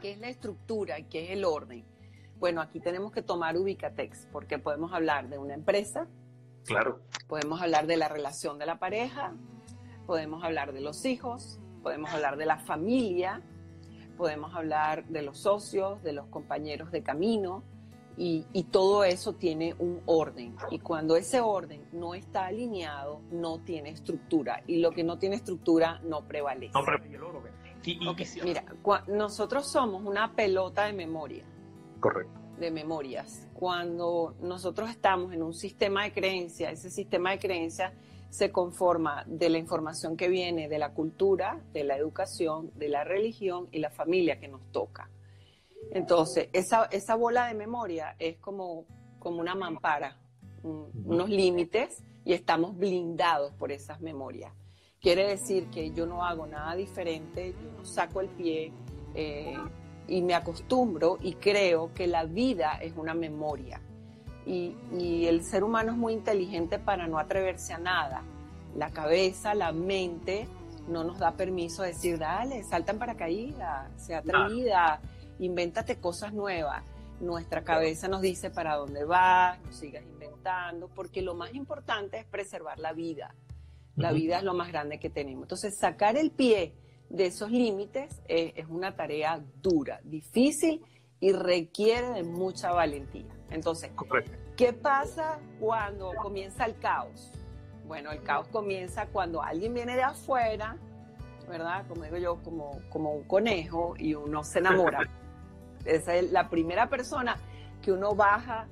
¿Qué es la estructura qué es el orden? Bueno, aquí tenemos que tomar Ubicatex, porque podemos hablar de una empresa, Claro. podemos hablar de la relación de la pareja, podemos hablar de los hijos, podemos hablar de la familia, podemos hablar de los socios, de los compañeros de camino, y, y todo eso tiene un orden. Y cuando ese orden no está alineado, no tiene estructura. Y lo que no tiene estructura no prevalece. No, oro, y, y- Ok, y si- Mira, nosotros somos una pelota de memoria Correcto. de memorias. Cuando nosotros estamos en un sistema de creencias, ese sistema de creencias se conforma de la información que viene de la cultura, de la educación, de la religión y la familia que nos toca. Entonces, esa, esa bola de memoria es como, como una mampara, un- unos límites y estamos blindados por esas memorias. Quiere decir que yo no hago nada diferente, yo no saco el pie eh, y me acostumbro y creo que la vida es una memoria. Y, y el ser humano es muy inteligente para no atreverse a nada. La cabeza, la mente no nos da permiso de decir, dale, salta en paracaídas, sea atrevida, invéntate cosas nuevas. Nuestra cabeza nos dice para dónde vas, no sigas inventando, porque lo más importante es preservar la vida. La vida es lo más grande que tenemos. Entonces, sacar el pie de esos límites es una tarea dura, difícil y requiere de mucha valentía. Entonces, Correcto. ¿qué pasa cuando comienza el caos? Bueno, el caos comienza cuando alguien viene de afuera, ¿verdad? Como digo yo, como, como un conejo y uno se enamora. Esa es la primera persona que uno baja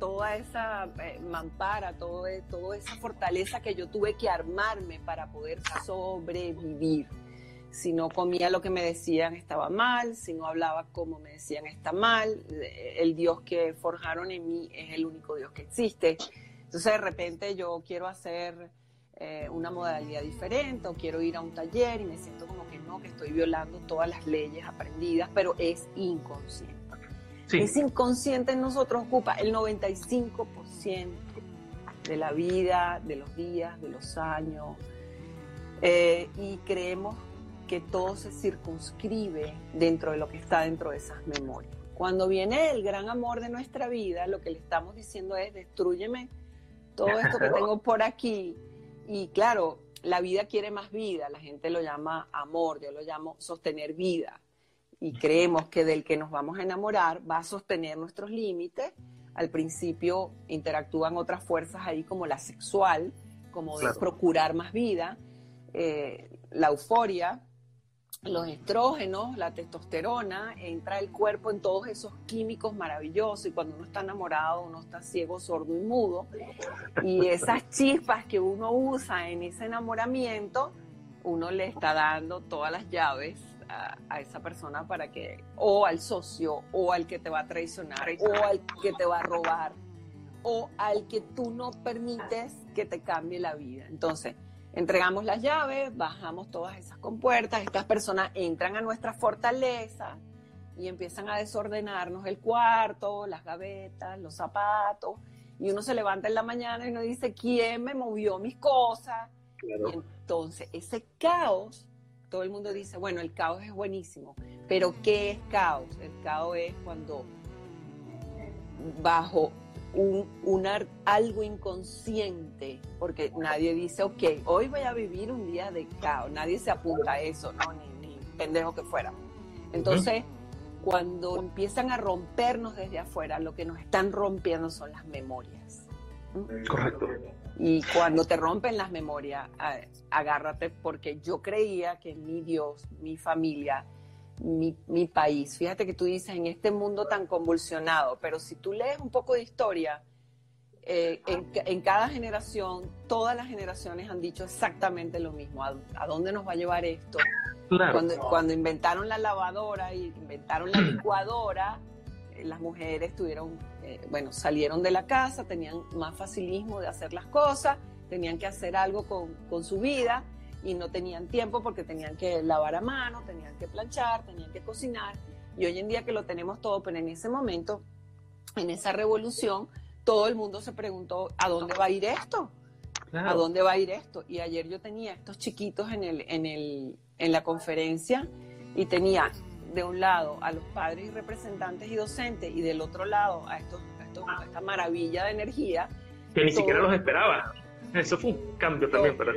toda esa eh, mampara, todo, e- toda esa fortaleza que yo tuve que armarme para poder sobrevivir. Si no comía lo que me decían estaba mal, si no hablaba como me decían está mal, eh, el Dios que forjaron en mí es el único Dios que existe. Entonces de repente yo quiero hacer eh, una modalidad diferente o quiero ir a un taller y me siento como que no, que estoy violando todas las leyes aprendidas, pero es inconsciente. Sí. Ese inconsciente en nosotros ocupa el 95% de la vida, de los días, de los años. Eh, y creemos que todo se circunscribe dentro de lo que está dentro de esas memorias. Cuando viene el gran amor de nuestra vida, lo que le estamos diciendo es, destrúyeme todo esto que tengo por aquí. Y claro, la vida quiere más vida, la gente lo llama amor, yo lo llamo sostener vida y creemos que del que nos vamos a enamorar va a sostener nuestros límites. Al principio interactúan otras fuerzas ahí como la sexual, como de Claro. procurar más vida, eh, la euforia, los estrógenos, la testosterona, entra el cuerpo en todos esos químicos maravillosos y cuando uno está enamorado uno está ciego, sordo y mudo. Y esas chispas que uno usa en ese enamoramiento, uno le está dando todas las llaves a, a esa persona para que, o al socio, o al que te va a traicionar, o al que te va a robar, o al que tú no permites que te cambie la vida. Entonces, entregamos las llaves, bajamos todas esas compuertas, estas personas entran a nuestra fortaleza y empiezan a desordenarnos el cuarto, las gavetas, los zapatos, y uno se levanta en la mañana y uno dice, ¿quién me movió mis cosas? Claro. Y entonces ese caos todo el mundo dice, bueno, el caos es buenísimo, pero ¿qué es caos? El caos es cuando bajo un, una- algo inconsciente, porque nadie dice, ok, hoy voy a vivir un día de caos, nadie se apunta a eso, ¿no? Ni, ni pendejo que fuera. Entonces, cuando empiezan a rompernos desde afuera, lo que nos están rompiendo son las memorias. Correcto. Y cuando te rompen las memorias, agárrate porque yo creía que mi Dios, mi familia, mi, mi país, fíjate que tú dices en este mundo tan convulsionado, pero si tú lees un poco de historia, eh, en, en cada generación, todas las generaciones han dicho exactamente lo mismo. ¿A, a dónde nos va a llevar esto? Claro. Cuando, cuando inventaron la lavadora y inventaron la licuadora, eh, las mujeres tuvieron, eh, bueno, salieron de la casa, tenían más facilismo de hacer las cosas, tenían que hacer algo con, con su vida y no tenían tiempo porque tenían que lavar a mano, tenían que planchar, tenían que cocinar. Y hoy en día que lo tenemos todo, pero en ese momento, en esa revolución, todo el mundo se preguntó, ¿a dónde va a ir esto? Claro. ¿A dónde va a ir esto? Y ayer yo tenía estos chiquitos en, el, en, el, en la conferencia y tenía de un lado a los padres y representantes y docentes y del otro lado a, estos, a, estos- a esta maravilla de energía. Que ni todo- siquiera los esperaba. Eso fue un cambio también para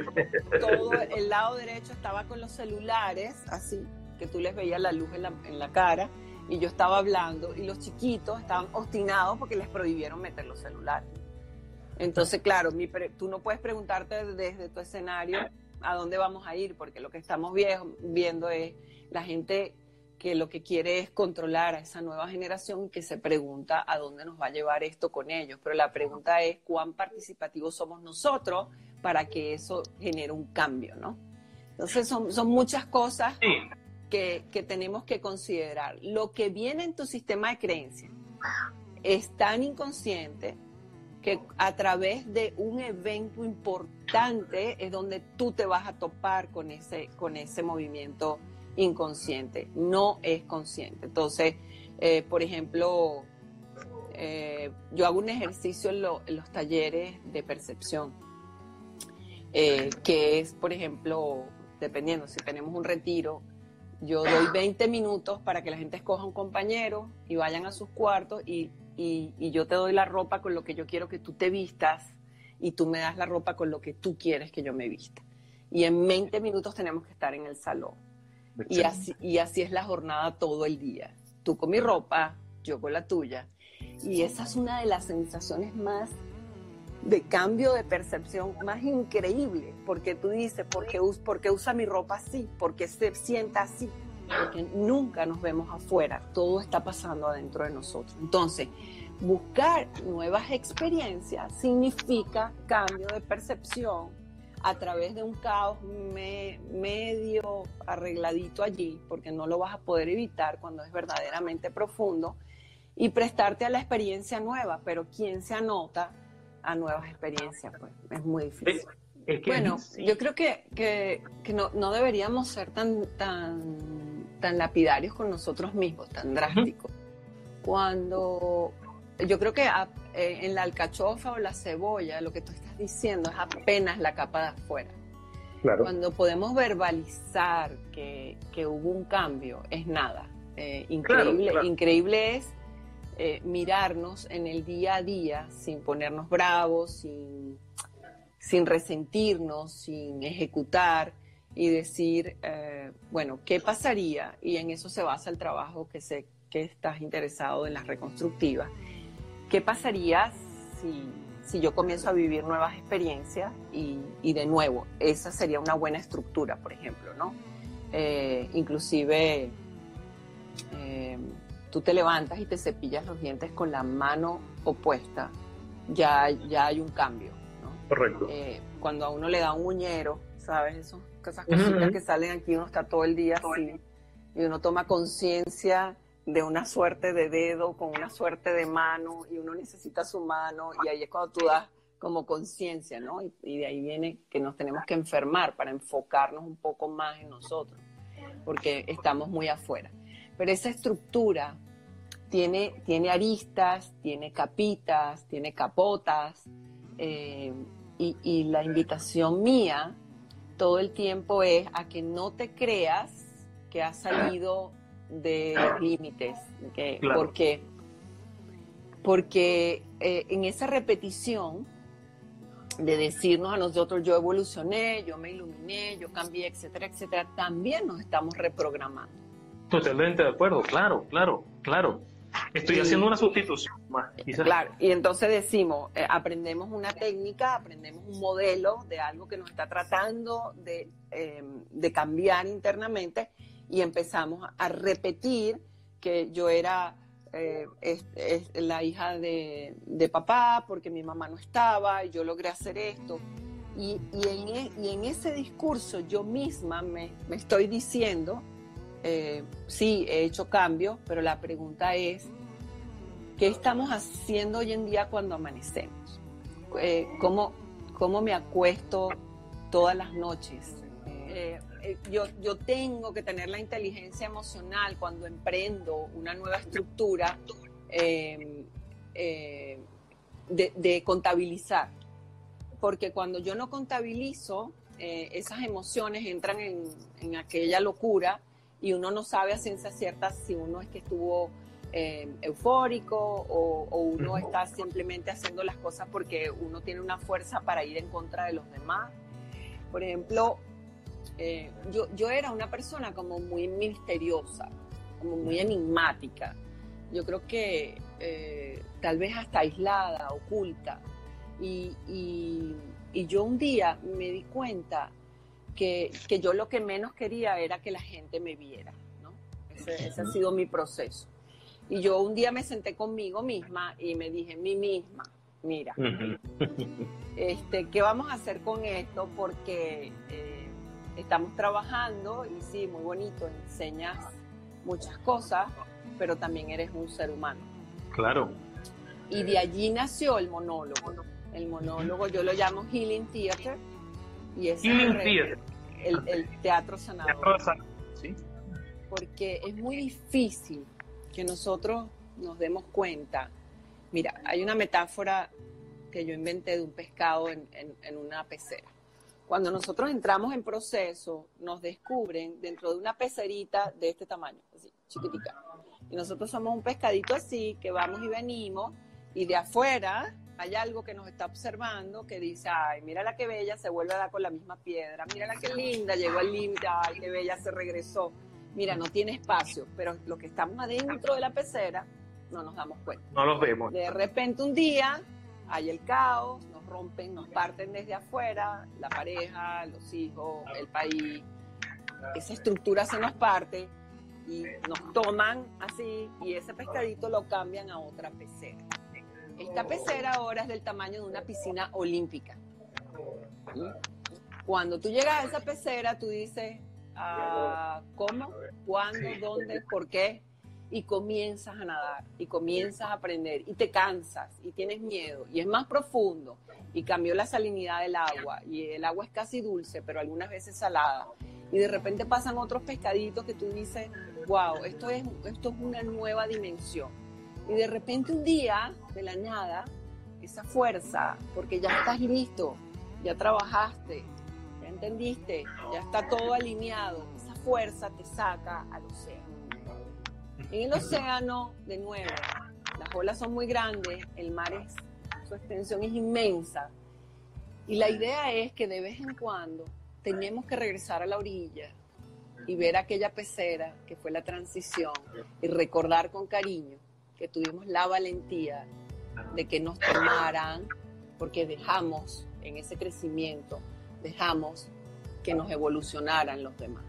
Todo el lado derecho estaba con los celulares, así, que tú les veías la luz en la, en la cara, y yo estaba hablando, y los chiquitos estaban obstinados porque les prohibieron meter los celulares. Entonces, claro, mi pre- tú no puedes preguntarte desde tu escenario a dónde vamos a ir, porque lo que estamos viendo es la gente que lo que quiere es controlar a esa nueva generación que se pregunta a dónde nos va a llevar esto con ellos. Pero la pregunta es cuán participativos somos nosotros para que eso genere un cambio, ¿no? Entonces son, son muchas cosas Sí, que, que tenemos que considerar. Lo que viene en tu sistema de creencias es tan inconsciente que a través de un evento importante es donde tú te vas a topar con ese, con ese movimiento inconsciente. No es consciente. Entonces, eh, por ejemplo, eh, yo hago un ejercicio en, lo- en los talleres de percepción, eh, que es, por ejemplo, dependiendo, si tenemos un retiro, yo doy 20 minutos para que la gente escoja un compañero y vayan a sus cuartos y, y- y yo te doy la ropa con lo que yo quiero que tú te vistas y tú me das la ropa con lo que tú quieres que yo me vista. Y en 20 minutos tenemos que estar en el salón. Y así, y así es la jornada todo el día. Tú con mi ropa, yo con la tuya. Y esa es una de las sensaciones más de cambio de percepción más increíble, porque tú dices, ¿por qué, por qué usa mi ropa así? ¿Por qué se sienta así? Porque nunca nos vemos afuera, todo está pasando adentro de nosotros. Entonces, buscar nuevas experiencias significa cambio de percepción a través de un caos me- medio arregladito allí, porque no lo vas a poder evitar cuando es verdaderamente profundo, y prestarte a la experiencia nueva, pero ¿quién se anota a nuevas experiencias? Pues es muy difícil. Es que Bueno, sí. yo creo que, que, que no, no deberíamos ser tan, tan, tan lapidarios con nosotros mismos, tan drásticos. Cuando yo creo que a- eh, en la alcachofa o la cebolla, lo que tú estás diciendo es apenas la capa de afuera. Claro. Cuando podemos verbalizar que, que hubo un cambio, es nada. Eh, increíble, claro. increíble es eh, mirarnos en el día a día sin ponernos bravos, sin, sin resentirnos, sin ejecutar y decir, eh, bueno, ¿qué pasaría? Y en eso se basa el trabajo que sé que estás interesado en las reconstructivas. ¿Qué pasaría si, si yo comienzo a vivir nuevas experiencias y, y de nuevo, esa sería una buena estructura, por ejemplo, ¿no? Eh, inclusive eh, tú te levantas y te cepillas los dientes con la mano opuesta, ya, ya hay un cambio, ¿no? Correcto. Eh, cuando a uno le da un uñero, ¿sabes? Esos, esas cositas Ujú. que salen aquí, uno está todo el día así, y uno toma conciencia de una suerte de dedo con una suerte de mano, y uno necesita su mano, y ahí es cuando tú das como conciencia, ¿no? Y, de ahí viene que nos tenemos que enfermar para enfocarnos un poco más en nosotros, porque estamos muy afuera. Pero esa estructura tiene, tiene aristas, tiene capitas, tiene capotas, eh, y, y la invitación mía todo el tiempo es a que no te creas que has salido de límites, que, Claro. porque, porque eh, en esa repetición de decirnos a nosotros yo evolucioné, yo me iluminé, yo cambié, etcétera, etcétera, también nos estamos reprogramando. Totalmente de acuerdo, claro, claro, claro. Estoy haciendo una sustitución más, quizás. Claro, y entonces decimos, eh, aprendemos una técnica, aprendemos un modelo de algo que nos está tratando de, eh, de cambiar internamente y empezamos a repetir que yo era eh, es- la hija de, de papá porque mi mamá no estaba y yo logré hacer esto. Y, y en, e- y en ese discurso yo misma me, me estoy diciendo, eh, sí, he hecho cambios, pero la pregunta es, ¿qué estamos haciendo hoy en día cuando amanecemos? Eh, ¿cómo, ¿Cómo me acuesto todas las noches? Eh, yo, yo tengo que tener la inteligencia emocional cuando emprendo una nueva estructura eh, eh, de, de contabilizar. Porque cuando yo no contabilizo, eh, esas emociones entran en, en aquella locura y uno no sabe a ciencia cierta si uno es que estuvo eh, eufórico o, o uno está simplemente haciendo las cosas porque uno tiene una fuerza para ir en contra de los demás. Por ejemplo, eh, yo, yo era una persona como muy misteriosa, como muy enigmática. Yo creo que eh, tal vez hasta aislada, oculta. Y, y- y yo un día me di cuenta que, que yo lo que menos quería era que la gente me viera. ¿no? Ese, ese ha sido mi proceso. Y yo un día me senté conmigo misma y me dije, mí misma, mira, este, ¿qué vamos a hacer con esto? Porque eh, estamos trabajando y sí, muy bonito, enseñas muchas cosas, pero también eres un ser humano. Claro. Y de allí nació el monólogo. El monólogo yo lo llamo Healing Theater y es Healing el, Theater. el- el teatro sanador Teatro de San- ¿Sí? porque es muy difícil que nosotros nos demos cuenta. Mira, hay una metáfora que yo inventé de un pescado en, en- en una pecera. Cuando nosotros entramos en proceso, nos descubren dentro de una pecerita de este tamaño, así, chiquitica. Y nosotros somos un pescadito así, que vamos y venimos, y de afuera hay algo que nos está observando que dice, ay, mira la que bella, se vuelve a dar con la misma piedra, mira la que linda, llegó al límite, ay, qué bella, se regresó. Mira, no tiene espacio, pero los que estamos adentro de la pecera no nos damos cuenta. No los vemos. De repente un día hay el caos, rompen, nos parten desde afuera, la pareja, los hijos, el país, esa estructura se nos parte y nos toman así y ese pescadito lo cambian a otra pecera. Esta pecera ahora es del tamaño de una piscina olímpica. ¿Mm? Cuando tú llegas a esa pecera, tú dices, ah, ¿cómo? ¿Cuándo? ¿Dónde? ¿Por qué? Y comienzas a nadar y comienzas a aprender y te cansas y tienes miedo y es más profundo y cambió la salinidad del agua y el agua es casi dulce, pero algunas veces salada. Y de repente pasan otros pescaditos que tú dices, wow, esto es, esto es una nueva dimensión. Y de repente un día, de la nada, esa fuerza, porque ya estás listo, ya trabajaste, ya entendiste, ya está todo alineado, esa fuerza te saca al océano. En el océano, de nuevo, las olas son muy grandes, el mar es, su extensión es inmensa. Y la idea es que de vez en cuando tenemos que regresar a la orilla y ver aquella pecera que fue la transición y recordar con cariño que tuvimos la valentía de que nos tomaran porque dejamos en ese crecimiento, dejamos que nos evolucionaran los demás.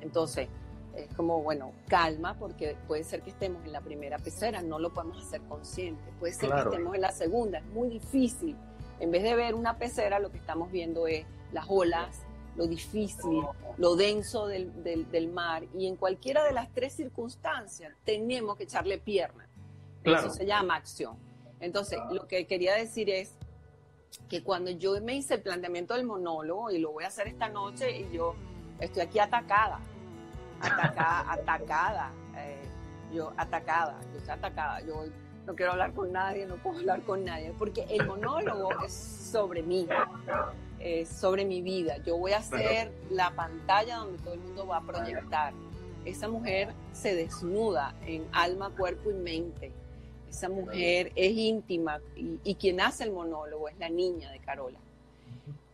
Entonces, es como, bueno, calma, porque puede ser que estemos en la primera pecera, no lo podemos hacer consciente, puede ser Claro. que estemos en la segunda, es muy difícil. En vez de ver una pecera, lo que estamos viendo es las olas, lo difícil, lo denso del, del- del mar, y en cualquiera de las tres circunstancias tenemos que echarle pierna. Claro. Eso se llama acción. Entonces, lo que quería decir es que cuando yo me hice el planteamiento del monólogo, y lo voy a hacer esta noche, y yo estoy aquí atacada, atacada, atacada, eh, yo atacada, yo estoy atacada, yo no quiero hablar con nadie, no puedo hablar con nadie, porque el monólogo es sobre mí. es sobre mi vida. Yo voy a ser la pantalla donde todo el mundo va a proyectar. Esa mujer se desnuda en alma, cuerpo y mente. Esa mujer es íntima y, y quien hace el monólogo es la niña de Carola.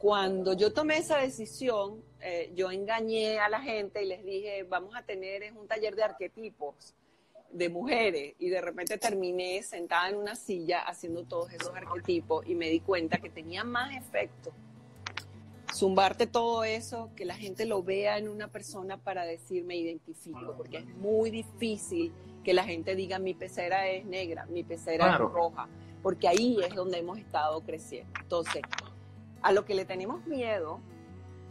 Cuando yo tomé esa decisión, eh, yo engañé a la gente y les dije, vamos a tener es un taller de arquetipos de mujeres y de repente terminé sentada en una silla haciendo todos esos arquetipos y me di cuenta que tenía más efecto zumbarte todo eso, que la gente lo vea en una persona para decir me identifico, porque es muy difícil que la gente diga mi pecera es negra, mi pecera Claro. es roja, porque ahí es donde hemos estado creciendo. Entonces, a lo que le tenemos miedo,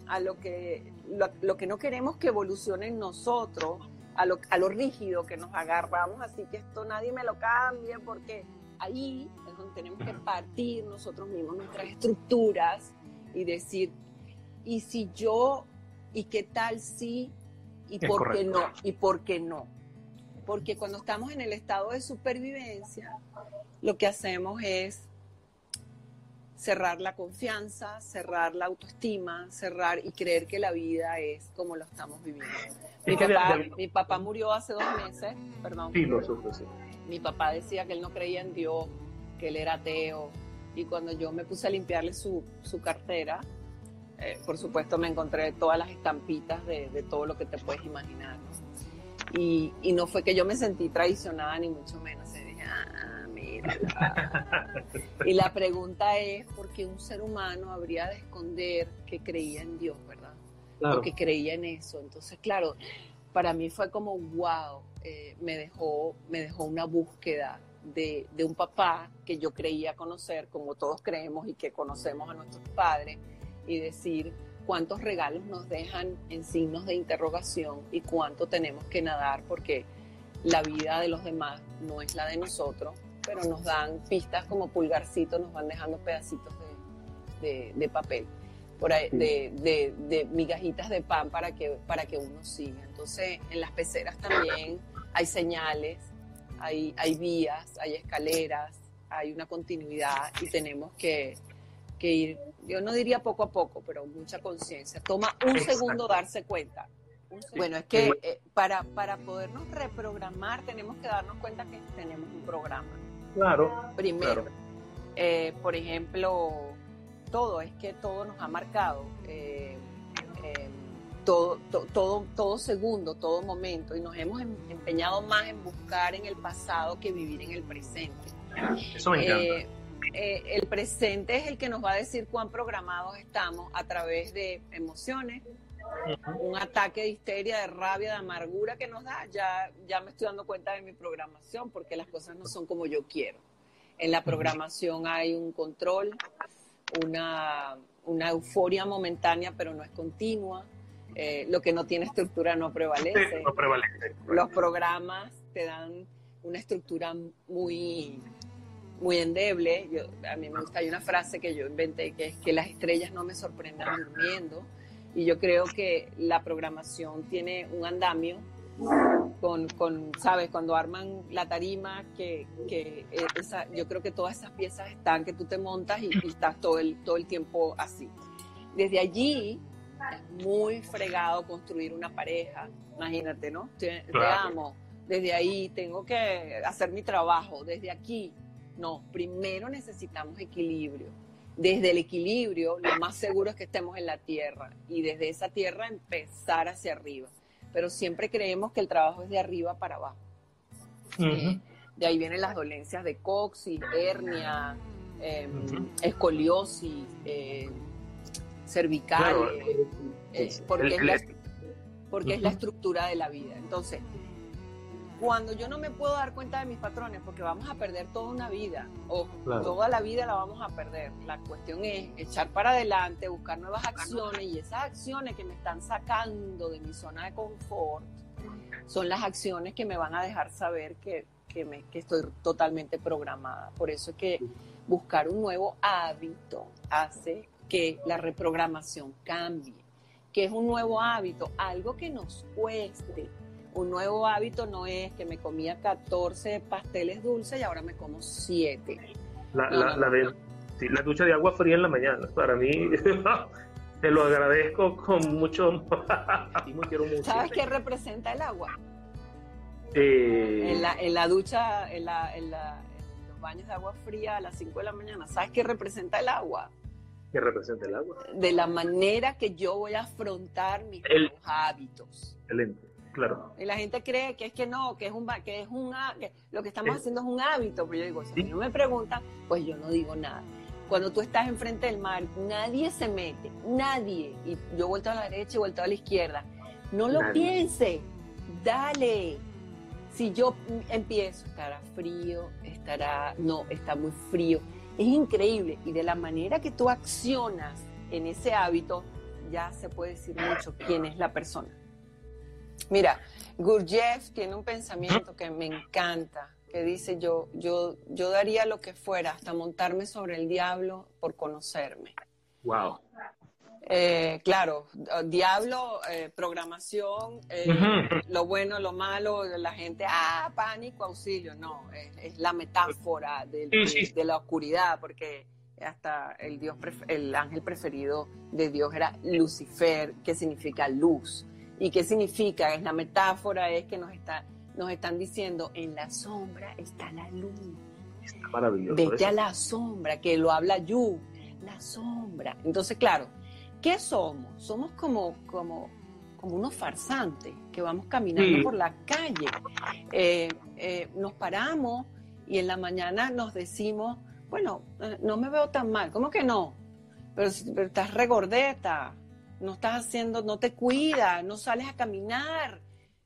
a lo que, lo, lo que no queremos que evolucione en nosotros, a lo, a lo rígido que nos agarramos, así que esto nadie me lo cambie, porque ahí es donde tenemos que partir nosotros mismos nuestras estructuras y decir, ¿y si yo? ¿Y qué tal si? ¿Y Es por qué correcto. no? ¿Y por qué no? Porque cuando estamos en el estado de supervivencia, lo que hacemos es cerrar la confianza, cerrar la autoestima, cerrar y creer que la vida es como lo estamos viviendo. Mi Es papá, de- mi papá murió hace dos meses, perdón. Sí, lo sufro, sí. Mi papá decía que él no creía en Dios, que él era ateo. Y cuando yo me puse a limpiarle su, su cartera, eh, por supuesto me encontré todas las estampitas de, de todo lo que te puedes imaginar. ¿no? Y, y no fue que yo me sentí traicionada, ni mucho menos. Dije, ah. y la pregunta es, ¿por qué un ser humano habría de esconder que creía en Dios, verdad? Claro. porque creía en eso. Entonces, claro, para mí fue como, wow, eh, me, dejó, me dejó una búsqueda de, de un papá que yo creía conocer, como todos creemos y que conocemos a nuestros padres, y decir cuántos regalos nos dejan en signos de interrogación y cuánto tenemos que nadar porque la vida de los demás no es la de nosotros, pero nos dan pistas como pulgarcitos, nos van dejando pedacitos de, de- de papel por ahí, de, de- de migajitas de pan para que, para que uno siga. Entonces, en las peceras también hay señales, hay, hay vías, hay escaleras, hay una continuidad y tenemos que, que ir, yo no diría poco a poco, pero mucha conciencia. Toma un Exacto. segundo darse cuenta. Segundo. Bueno, es que eh, para, para podernos reprogramar tenemos que darnos cuenta que tenemos un programa. Claro. Primero, Claro. eh, por ejemplo, todo, es que todo nos ha marcado. eh, eh, todo, to- todo, todo segundo, todo momento, y nos hemos em- empeñado más en buscar en el pasado que vivir en el presente. Eso me encanta. Eh, eh, el presente es el que nos va a decir cuán programados estamos a través de emociones, un ataque de histeria, de rabia, de amargura que nos da. Ya, ya me estoy dando cuenta de mi programación porque las cosas no son como yo quiero. En la programación hay un control, una, una euforia momentánea, pero no es continua. Eh, lo que no tiene estructura no prevalece No prevalece. los programas te dan una estructura muy muy endeble. Yo, a mí me gusta, hay una frase que yo inventé que es que las estrellas no me sorprendan durmiendo. Y yo creo que la programación tiene un andamio con, con ¿sabes? Cuando arman la tarima, que, que esa, yo creo que todas esas piezas están, que tú te montas y, y estás todo el, todo el tiempo así. Desde allí es muy fregado construir una pareja, imagínate, ¿no? Te, te amo, desde ahí tengo que hacer mi trabajo, desde aquí. No, primero necesitamos equilibrio. Desde el equilibrio, lo más seguro es que estemos en la tierra y desde esa tierra empezar hacia arriba. Pero siempre creemos que el trabajo es de arriba para abajo. Ujú. De ahí vienen las dolencias de coxis, hernia, eh, Ujú. escoliosis, eh, cervical, Claro. eh, eh, porque, El- es la, porque es la estructura de la vida. Entonces, cuando yo no me puedo dar cuenta de mis patrones, porque vamos a perder toda una vida, o Claro. toda la vida la vamos a perder, la cuestión es echar para adelante, buscar nuevas acciones y esas acciones que me están sacando de mi zona de confort son las acciones que me van a dejar saber que, que, me, que estoy totalmente programada. Por eso es que buscar un nuevo hábito hace que la reprogramación cambie. que es un nuevo hábito? Algo que nos cueste. Un nuevo hábito no es que me comía 14 pasteles dulces y ahora me como 7. La, No, la, no, la de, Sí, la ducha de agua fría en la mañana. Para mí, te lo agradezco con mucho. quiero. ¿Sabes qué representa el agua? Eh, En la, en la ducha, en, la, en, la- en los baños de agua fría a las 5 de la mañana, ¿sabes qué representa el agua? ¿Qué representa el agua? De la manera que yo voy a afrontar mis El- nuevos hábitos. Excelente, claro. Y la gente cree que es que no, que es un que es un que lo que estamos Es- haciendo es un hábito. Pero yo digo, si a mí Sí. no me preguntan, pues yo no digo nada. Cuando tú estás enfrente del mar, nadie se mete, nadie. Y yo vuelto a la derecha y vuelto a la izquierda. No lo Nadie. piense, dale. Si yo empiezo, estará frío, estará, no, está muy frío. Es increíble. Y de la manera que tú accionas en ese hábito, ya se puede decir mucho quién es la persona. Mira, Gurdjieff tiene un pensamiento que me encanta, que dice yo, yo, yo daría lo que fuera hasta montarme sobre el diablo por conocerme. Wow. Eh, claro, diablo, eh, programación, eh, lo bueno, lo malo, la gente, ah, pánico, auxilio, no, es, es la metáfora del- Sí, de, sí. de la oscuridad, porque hasta el dios, el ángel preferido de Dios era Lucifer, que significa luz. ¿Y qué significa? Es la metáfora, es que nos está, nos están diciendo, en la sombra está la luz. Está maravilloso. Vete a la sombra, que lo habla Yu, la sombra. Entonces, claro, ¿qué somos? Somos como, como, como unos farsantes que vamos caminando Sí. por la calle. Eh, eh, nos paramos y en la mañana nos decimos, bueno, eh, no me veo tan mal. ¿Cómo que no? Pero estás regordeta, no estás haciendo, no te cuidas, no sales a caminar,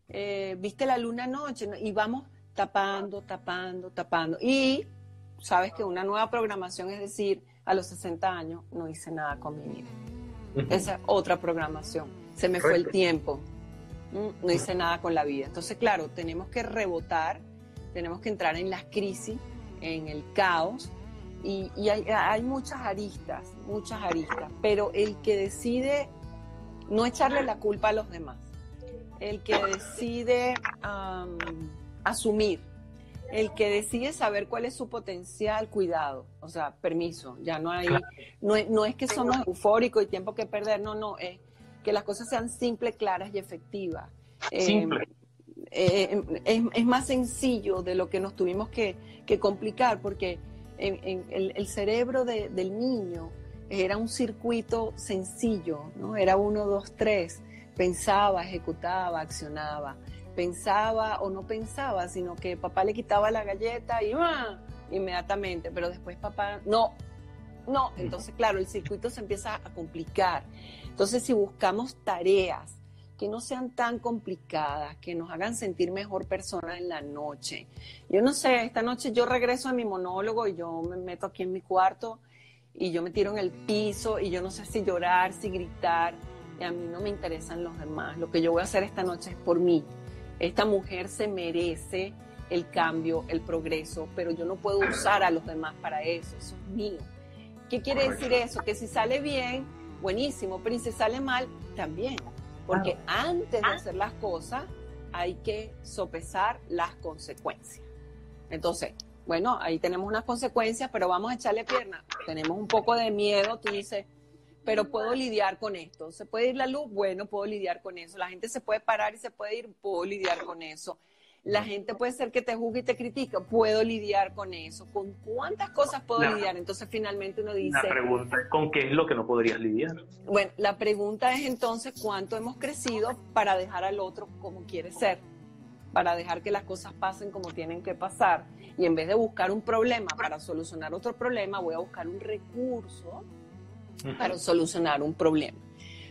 eh, viste la luna anoche ¿no? y vamos tapando, tapando, tapando. Y sabes que una nueva programación es decir, a los 60 años no hice nada con mi vida. Esa es otra programación. Se me fue el tiempo. Mm, No hice nada con la vida. Entonces, claro, tenemos que rebotar, tenemos que entrar en las crisis, en el caos. Y, y hay, hay muchas aristas, muchas aristas. Pero el que decide no echarle la culpa a los demás, el que decide am, asumir, el que decide saber cuál es su potencial, cuidado, o sea, permiso, ya no hay, no, es- no es que somos eufóricos y tiempo que perder, no, no, es que las cosas sean simples, claras y efectivas. Eh, Simple. eh, es, es más sencillo de lo que nos tuvimos que, que complicar, porque en, en el, el cerebro de- del niño era un circuito sencillo, ¿no? Era uno, dos, tres. Pensaba, ejecutaba, accionaba. Pensaba o no pensaba, sino que papá le quitaba la galleta y ¡ah! inmediatamente, pero después papá, no, no. Entonces, claro, el circuito se empieza a complicar. Entonces, si buscamos tareas que no sean tan complicadas, que nos hagan sentir mejor persona en la noche. Yo no sé, esta noche yo regreso a mi monólogo y yo me meto aquí en mi cuarto y yo me tiro en el piso y yo no sé si llorar, si gritar, y a mí no me interesan los demás. Lo que yo voy a hacer esta noche es por mí. Esta mujer se merece el cambio, el progreso, pero yo no puedo usar a los demás para eso, eso es mío. ¿Qué quiere decir eso? Que si sale bien, buenísimo, pero si sale mal, también. Porque antes de hacer las cosas hay que sopesar las consecuencias. Entonces, bueno, ahí tenemos unas consecuencias, pero vamos a echarle pierna. Tenemos un poco de miedo, tú dices, pero puedo lidiar con esto. ¿Se puede ir la luz? Bueno, puedo lidiar con eso. La gente se puede parar y se puede ir, puedo lidiar con eso. La gente puede ser que te juzgue y te critique, puedo lidiar con eso. ¿Con cuántas cosas puedo La- lidiar? Entonces finalmente uno La dice, pregunta es con qué es lo que no podrías lidiar. bueno, la pregunta es entonces cuánto hemos crecido para dejar al otro como quiere ser, para dejar que las cosas pasen como tienen que pasar. Y en vez de buscar un problema para solucionar otro problema, voy a buscar un recurso para solucionar un problema.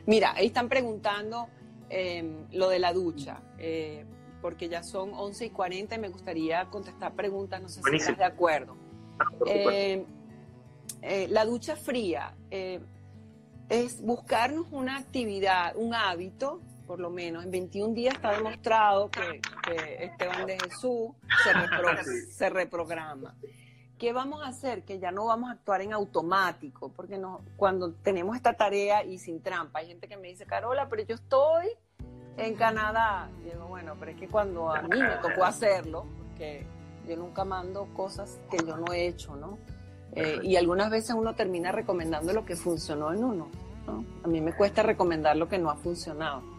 Mira, ahí están preguntando eh, lo de la ducha, eh, porque ya son 11 y 40 y me gustaría contestar preguntas, no sé si estás de acuerdo. Supuesto. Eh, eh, la ducha fría eh, es buscarnos una actividad, un hábito, por lo menos. En 21 días está demostrado que, que Esteban de Jesús se, repro- se reprograma. ¿Qué vamos a hacer? Que ya no vamos a actuar en automático, porque no, cuando tenemos esta tarea y sin trampa, hay gente que me dice, Carola, pero yo estoy en Canadá. Y digo, bueno, pero es que cuando a mí me tocó hacerlo, porque yo nunca mando cosas que yo no he hecho, ¿no? Eh, y algunas veces uno termina recomendando lo que funcionó en uno. ¿no? A mí me cuesta recomendar lo que no ha funcionado.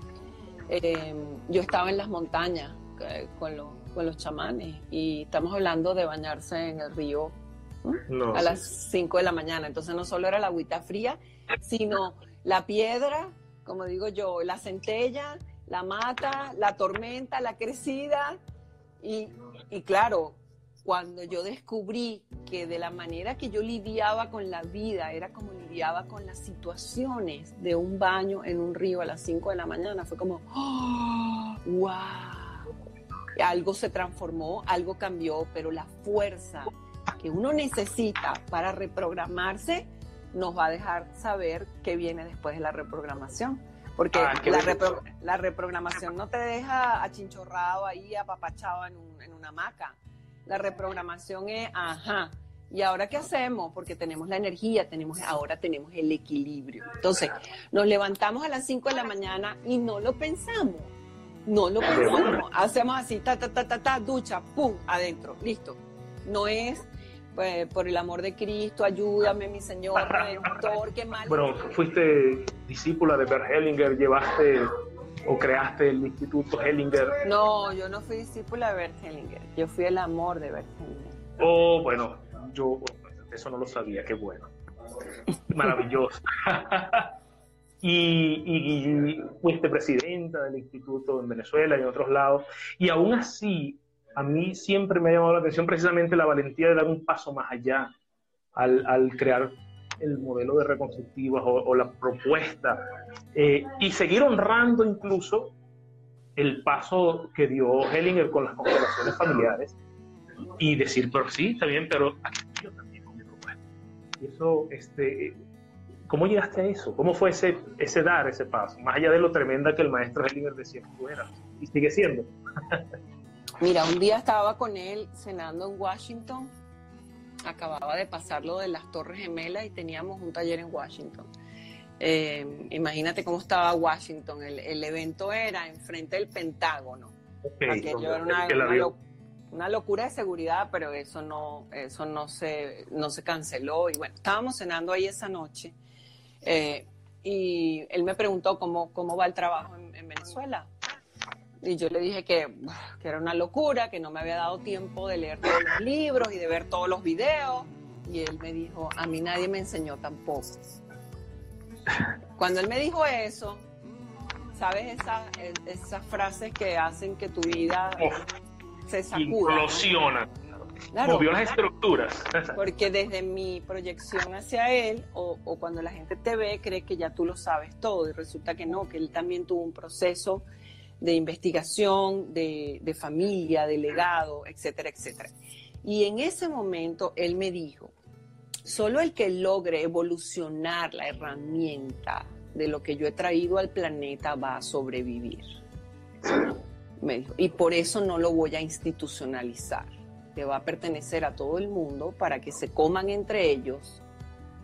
Eh, yo estaba en las montañas eh, con, los, con los chamanes y estamos hablando de bañarse en el río No, a sí. las 5 de la mañana. Entonces no solo era la agüita fría, sino la piedra, como digo yo, la centella, la mata, la tormenta, la crecida. Y, y claro, cuando yo descubrí que de la manera que yo lidiaba con la vida era como lidiaba con las situaciones de un baño en un río a las 5 de la mañana, fue como, ¡oh! ¡wow! Algo se transformó, algo cambió, pero la fuerza que uno necesita para reprogramarse nos va a dejar saber qué viene después de la reprogramación. Porque Ah, la, repro- la reprogramación no te deja achinchorrado ahí, apapachado en, un- en una hamaca. La reprogramación es, ajá, ¿y ahora qué hacemos? Porque tenemos la energía, tenemos, ahora tenemos el equilibrio. Entonces, nos levantamos a las 5 de la mañana y no lo pensamos. No lo pensamos. Hacemos así, ta, ta, ta, ta, ta, ducha, pum, adentro, listo. No es, pues, por el amor de Cristo, ayúdame, mi Señor, qué mal. Bueno, fuiste discípula de Bert Hellinger, llevaste o creaste el Instituto Hellinger. No, yo no fui discípula de Bert Hellinger. Yo fui el amor de Bert Hellinger. Oh, bueno, yo eso no lo sabía, qué bueno. Maravilloso. y, y- y fuiste presidenta del instituto en Venezuela y en otros lados. Y aún así, a mí siempre me ha llamado la atención precisamente la valentía de dar un paso más allá al, al crear el modelo de reconstructivas o, o la propuesta eh, y seguir honrando incluso el paso que dio Hellinger con las constelaciones familiares y decir, pero sí, está bien, pero aquí yo también con mi propuesta. Y eso, este, ¿cómo llegaste a eso? ¿Cómo fue ese, ese dar ese paso? Más allá de lo tremenda que el maestro Hellinger decía que tú eras y sigue siendo. Mira, un día estaba con él cenando en Washington. Acababa de pasar lo de las Torres Gemelas y teníamos un taller en Washington. Eh, imagínate cómo estaba Washington. El, el evento era enfrente del Pentágono. Ok, Aquello era una, lo- locura de seguridad, pero eso no, eso no se, no se canceló. Y bueno, estábamos cenando ahí esa noche. eh, y él me preguntó cómo, cómo va el trabajo en, en Venezuela. Y yo le dije que, que era una locura, que no me había dado tiempo de leer todos los libros y de ver todos los videos. Y él me dijo, a mí nadie me enseñó tampoco. Cuando él me dijo eso, ¿sabes esa- esas frases que hacen que tu vida Uf, se sacuda? implosiona. Claro, Movió las estructuras. porque desde mi proyección hacia él, o, o cuando la gente te ve, cree que ya tú lo sabes todo, y resulta que no, que él también tuvo un proceso de investigación, de, de familia, de legado, etcétera, etcétera. Y en ese momento él me dijo, solo el que logre evolucionar la herramienta de lo que yo he traído al planeta va a sobrevivir. Me dijo, y por eso no lo voy a institucionalizar. Le va a pertenecer a todo el mundo para que se coman entre ellos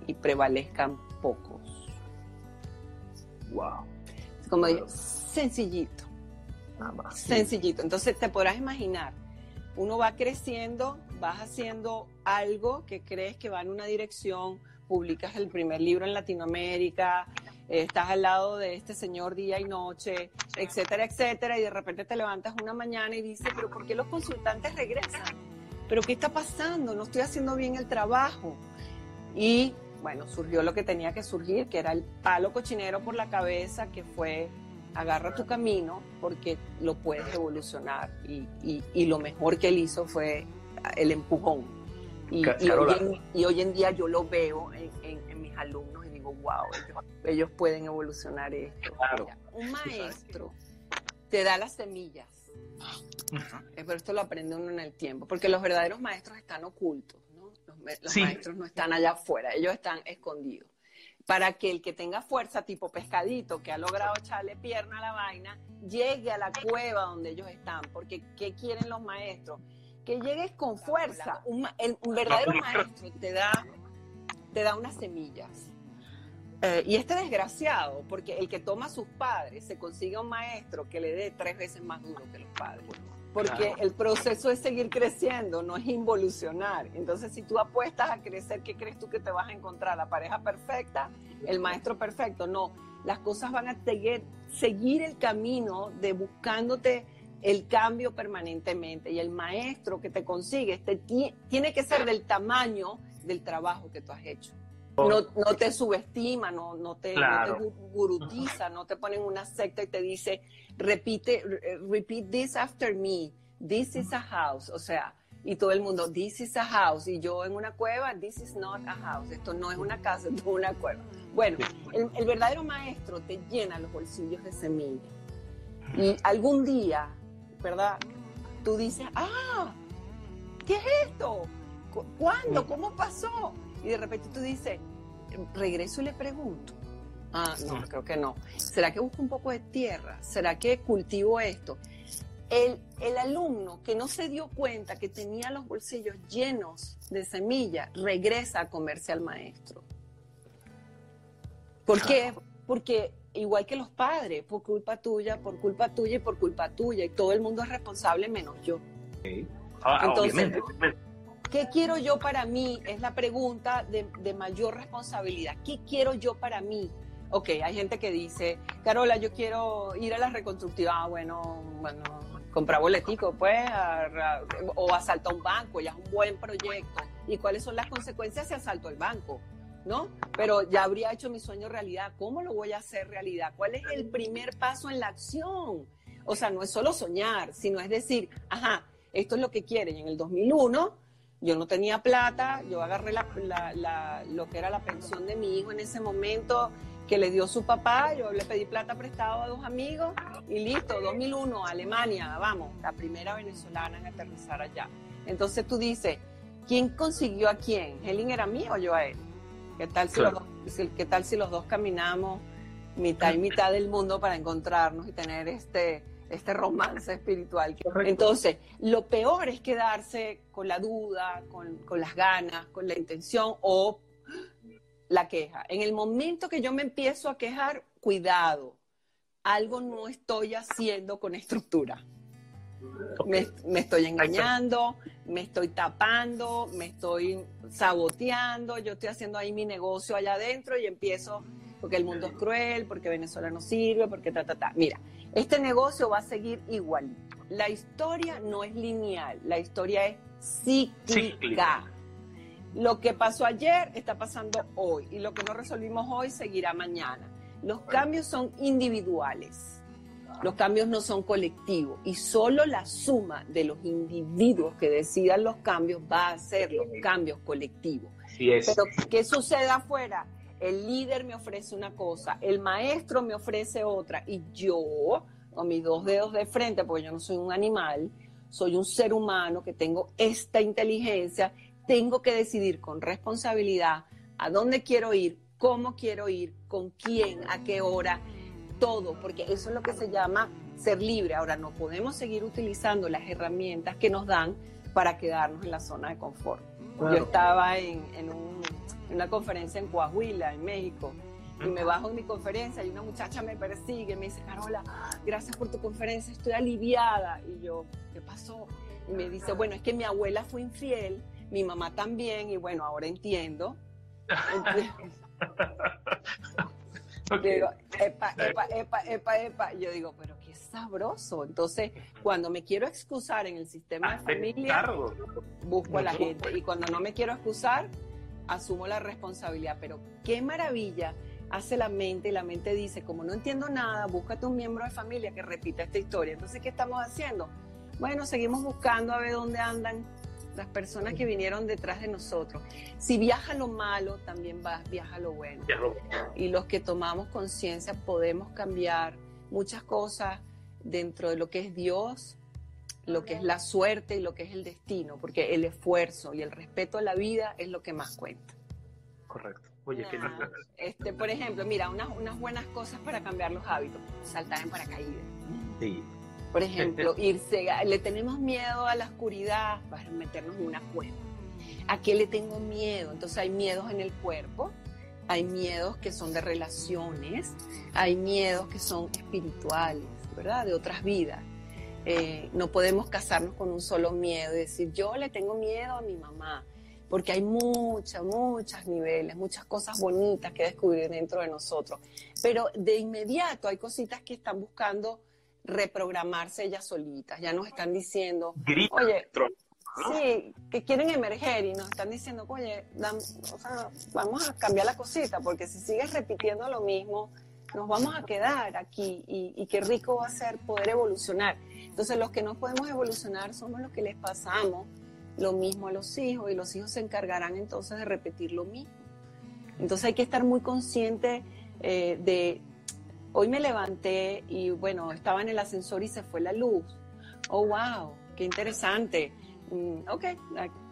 y prevalezcan pocos. Wow. Como dije, sencillito. Nada más. Sencillito. Entonces te podrás imaginar, uno va creciendo, vas haciendo algo que crees que va en una dirección, publicas el primer libro en Latinoamérica, eh, estás al lado de este señor día y noche, etcétera, etcétera, y de repente te levantas una mañana y dices, pero ¿por qué los consultantes regresan? ¿Pero qué está pasando? No estoy haciendo bien el trabajo. Y bueno, surgió lo que tenía que surgir, que era el palo cochinero por la cabeza, que fue agarra tu camino porque lo puedes evolucionar. Y, y- y lo mejor que él hizo fue el empujón. Y, y hoy, en, y hoy en día yo lo veo en, en- en mis alumnos y digo, wow, ellos, ellos pueden evolucionar esto. Claro. Mira, un maestro te da las semillas. Eh, Pero esto lo aprende uno en el tiempo, porque los verdaderos maestros están ocultos, ¿no? Los, los Sí. maestros no están allá afuera, ellos están escondidos. Para que el que tenga fuerza, tipo pescadito, que ha logrado echarle pierna a la vaina, llegue a la cueva donde ellos están. Porque, ¿qué quieren los maestros? Que llegues con fuerza. Un, el- un verdadero maestro te da, te da unas semillas. Eh, y este desgraciado, porque el que toma a sus padres se consigue un maestro que le dé tres veces más duro que los padres. Porque el proceso es seguir creciendo, no es involucionar. Entonces, si tú apuestas a crecer, ¿qué crees tú que te vas a encontrar? ¿La pareja perfecta? ¿El maestro perfecto? No, las cosas van a seguir, seguir el camino de buscándote el cambio permanentemente. Y el maestro que te consigue te, tiene que ser del tamaño del trabajo que tú has hecho. No, no te subestima, no, no, te, no te gurutiza, no te ponen una secta y te dice, repite, repeat this after me, this is a house, o sea, y todo el mundo, this is a house, y yo en una cueva, this is not a house, esto no es una casa, esto es una cueva. Bueno, el, el verdadero maestro te llena los bolsillos de semilla. Y algún día, ¿verdad? Tú dices, ah, ¿qué es esto? ¿Cuándo? ¿Cómo pasó? Y de repente tú dices, regreso y le pregunto. Ah, no, creo que no. ¿Será que busco un poco de tierra? ¿Será que cultivo esto? El, el, alumno que no se dio cuenta que tenía los bolsillos llenos de semillas regresa a comerse al maestro. ¿Por qué? Porque igual que los padres, por culpa tuya, por culpa tuya y por culpa tuya, y todo el mundo es responsable menos yo. Ah, Entonces, ¿qué quiero yo para mí? Es la pregunta de, de mayor responsabilidad. ¿Qué quiero yo para mí? ok, hay gente que dice, Carola, yo quiero ir a la reconstructiva, ah, bueno, bueno, comprar boletico, pues, o asalta un banco, ya es un buen proyecto. ¿Y cuáles son las consecuencias si asalto el banco? ¿No? Pero ya habría hecho mi sueño realidad. ¿Cómo lo voy a hacer realidad? ¿Cuál es el primer paso en la acción? O sea, no es solo soñar, sino es decir, ajá, esto es lo que quieren. En el 2001 yo no tenía plata, yo agarré lo que era la pensión de mi hijo en ese momento, que le dio su papá, yo le pedí plata prestado a dos amigos y listo, 2001, Alemania, vamos, la primera venezolana en aterrizar allá. Entonces tú dices, ¿quién consiguió a quién? ¿Helen era mío o yo a él? ¿Qué tal si, los, dos, ¿qué tal si los dos caminamos mitad y mitad del mundo para encontrarnos y tener este, este romance espiritual? Entonces, lo peor es quedarse con la duda, con, con las ganas, con la intención o la queja. En el momento que yo me empiezo a quejar, cuidado, algo no estoy haciendo con estructura. Me, estoy engañando, me estoy tapando, me estoy saboteando, yo estoy haciendo ahí mi negocio allá adentro y empiezo porque el mundo es cruel, porque Venezuela no sirve, porque ta, ta, ta. Mira, este negocio va a seguir igual. La historia no es lineal, la historia es cíclica. Lo que pasó ayer está pasando hoy y lo que no resolvimos hoy seguirá mañana. Los cambios son individuales, los cambios no son colectivos y solo la suma de los individuos que decidan los cambios va a hacer los cambios colectivos. Pero ¿qué sucede afuera? El líder me ofrece una cosa, el maestro me ofrece otra y yo, con mis dos dedos de frente, porque yo no soy un animal, soy un ser humano que tengo esta inteligencia tengo que decidir con responsabilidad a dónde quiero ir, cómo quiero ir, con quién, a qué hora, todo, porque eso es lo que se llama ser libre. Ahora, no podemos seguir utilizando las herramientas que nos dan para quedarnos en la zona de confort. Yo estaba en, una conferencia en Coahuila, en México, y me bajo en mi conferencia y una muchacha me persigue, me dice, Carola, gracias por tu conferencia, estoy aliviada. Y yo, ¿qué pasó? Y me dice, bueno, es que mi abuela fue infiel mi mamá también, y bueno, ahora entiendo. digo, epa, epa, epa, epa, epa. Yo digo, pero qué sabroso. Entonces, cuando me quiero excusar en el sistema de familia, busco a la gente. Y cuando no me quiero excusar, asumo la responsabilidad. Pero qué maravilla hace la mente y la mente dice, como no entiendo nada, búscate un miembro de familia que repita esta historia. Entonces, ¿qué estamos haciendo? Bueno, seguimos buscando a ver dónde andan las personas que vinieron detrás de nosotros. Si viaja lo malo, también va, viaja lo bueno. Y los que tomamos conciencia podemos cambiar muchas cosas dentro de lo que es Dios, lo que es la suerte y lo que es el destino, porque el esfuerzo y el respeto a la vida es lo que más cuenta. Correcto. Oye, este, por ejemplo, mira, unas, unas buenas cosas para cambiar los hábitos. Saltar en paracaídas. Sí. Por ejemplo, irse, le tenemos miedo a la oscuridad para meternos en una cueva. ¿A qué le tengo miedo? Entonces hay miedos en el cuerpo, hay miedos que son de relaciones, hay miedos que son espirituales, ¿verdad? De otras vidas. Eh, no podemos casarnos con un solo miedo y decir, yo le tengo miedo a mi mamá, porque hay muchas, muchos niveles, muchas cosas bonitas que descubrir dentro de nosotros. Pero de inmediato hay cositas que están buscando reprogramarse ellas solitas, ya nos están diciendo, oye, Sí, que quieren emerger y nos están diciendo, oye, vamos a cambiar la cosita, porque si sigues repitiendo lo mismo, nos vamos a quedar aquí y, qué rico va a ser poder evolucionar. Entonces, los que no podemos evolucionar somos los que les pasamos lo mismo a los hijos y los hijos se encargarán entonces de repetir lo mismo. Entonces, hay que estar muy consciente eh, de, hoy me levanté y bueno, estaba en el ascensor y se fue la luz. Oh, wow, qué interesante Mm, ok,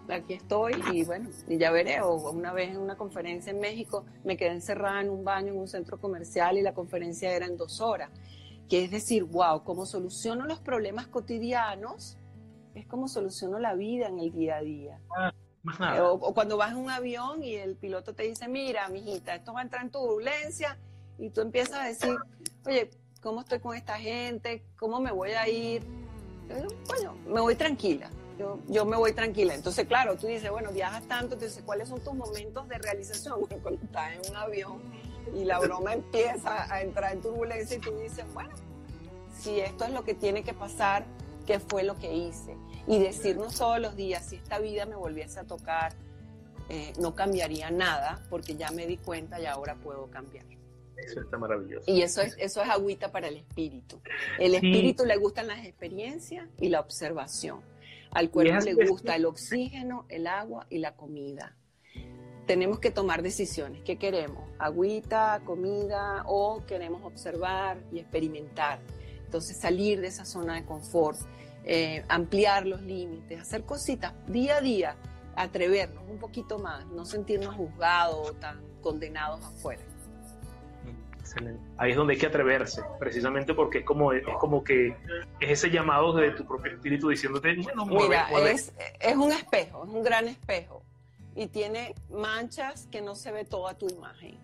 aquí estoy y bueno, y ya veré. O una vez en una conferencia en México me quedé encerrada en un baño en un centro comercial y la conferencia era en dos horas. Que es decir, wow, cómo soluciono los problemas cotidianos, es como soluciono la vida en el día a día. Ah, o, o, cuando vas en un avión y el piloto te dice, mira, mijita, esto va a entrar en turbulencia, y tú empiezas a decir, oye, ¿cómo estoy con esta gente? ¿Cómo me voy a ir? Bueno, me voy tranquila yo, yo me voy tranquila. Entonces, claro, tú dices, bueno, viajas tanto, entonces, ¿cuáles son tus momentos de realización? cuando estás en un avión y la broma empieza a entrar en turbulencia y tú dices, bueno, si esto es lo que tiene que pasar, ¿qué fue lo que hice? Y decirnos todos los días, si esta vida me volviese a tocar, eh, no cambiaría nada porque ya me di cuenta y ahora puedo cambiar. Eso está maravilloso. Y eso es, eso es agüita para el espíritu. El espíritu le gustan las experiencias y la observación. Al cuerpo le gusta el oxígeno, el agua y la comida. Tenemos que tomar decisiones. ¿Qué queremos? ¿Agüita, comida o queremos observar y experimentar? Entonces salir de esa zona de confort, eh, ampliar los límites, hacer cositas día a día, atrevernos un poquito más, no sentirnos juzgados o tan condenados afuera. Ahí es donde hay que atreverse, precisamente porque es como, es como que es ese llamado de tu propio espíritu diciéndote, bueno, Mira, Es, es un espejo, es un gran espejo y tiene manchas que no se ve toda tu imagen.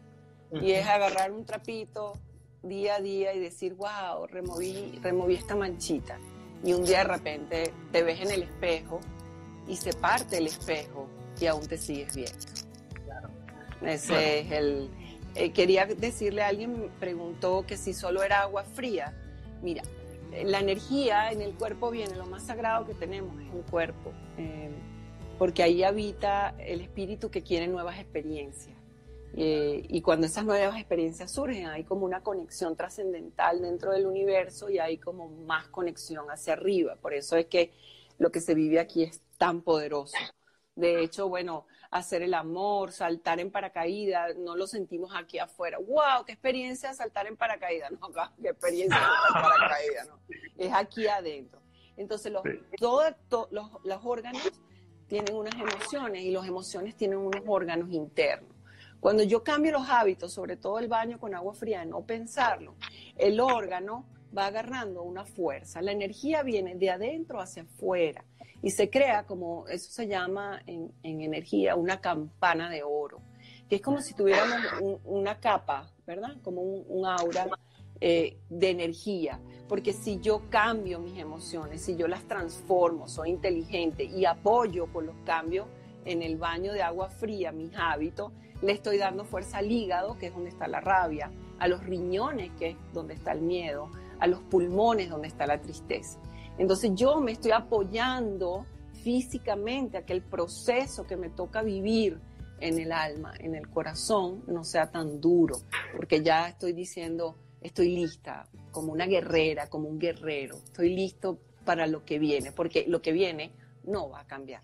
Y es agarrar un trapito día a día y decir, wow, removí, removí esta manchita. Y un día de repente te ves en el espejo y se parte el espejo y aún te sigues viendo. Ese es el, eh, quería decirle a alguien, preguntó que si solo era agua fría. Mira, eh, la energía en el cuerpo viene, lo más sagrado que tenemos es el cuerpo, eh, porque ahí habita el espíritu que quiere nuevas experiencias. y cuando esas nuevas experiencias surgen, hay como una conexión trascendental dentro del universo y hay como más conexión hacia arriba. Por eso es que lo que se vive aquí es tan poderoso. De hecho, bueno, hacer el amor, saltar en paracaídas, no lo sentimos aquí afuera. ¡Wow! ¡Qué experiencia saltar en paracaídas! No, qué experiencia saltar en paracaídas, no. Es aquí adentro. Entonces, los, todos los, los órganos tienen unas emociones y las emociones tienen unos órganos internos. Cuando yo cambio los hábitos, sobre todo el baño con agua fría, no pensarlo, el órgano va agarrando una fuerza. La energía viene de adentro hacia afuera y se crea como, eso se llama en, energía, una campana de oro, que es como si tuviéramos una capa, ¿verdad? Como un, aura eh, de energía, porque si yo cambio mis emociones, si yo las transformo, soy inteligente y apoyo con los cambios en el baño de agua fría mis hábitos, le estoy dando fuerza al hígado, que es donde está la rabia, a los riñones, que es donde está el miedo, a los pulmones, donde está la tristeza. Entonces yo me estoy apoyando físicamente a que el proceso que me toca vivir en el alma, en el corazón, no sea tan duro, porque ya estoy diciendo, estoy lista, como una guerrera, como un guerrero, estoy listo para lo que viene, porque lo que viene no va a cambiar.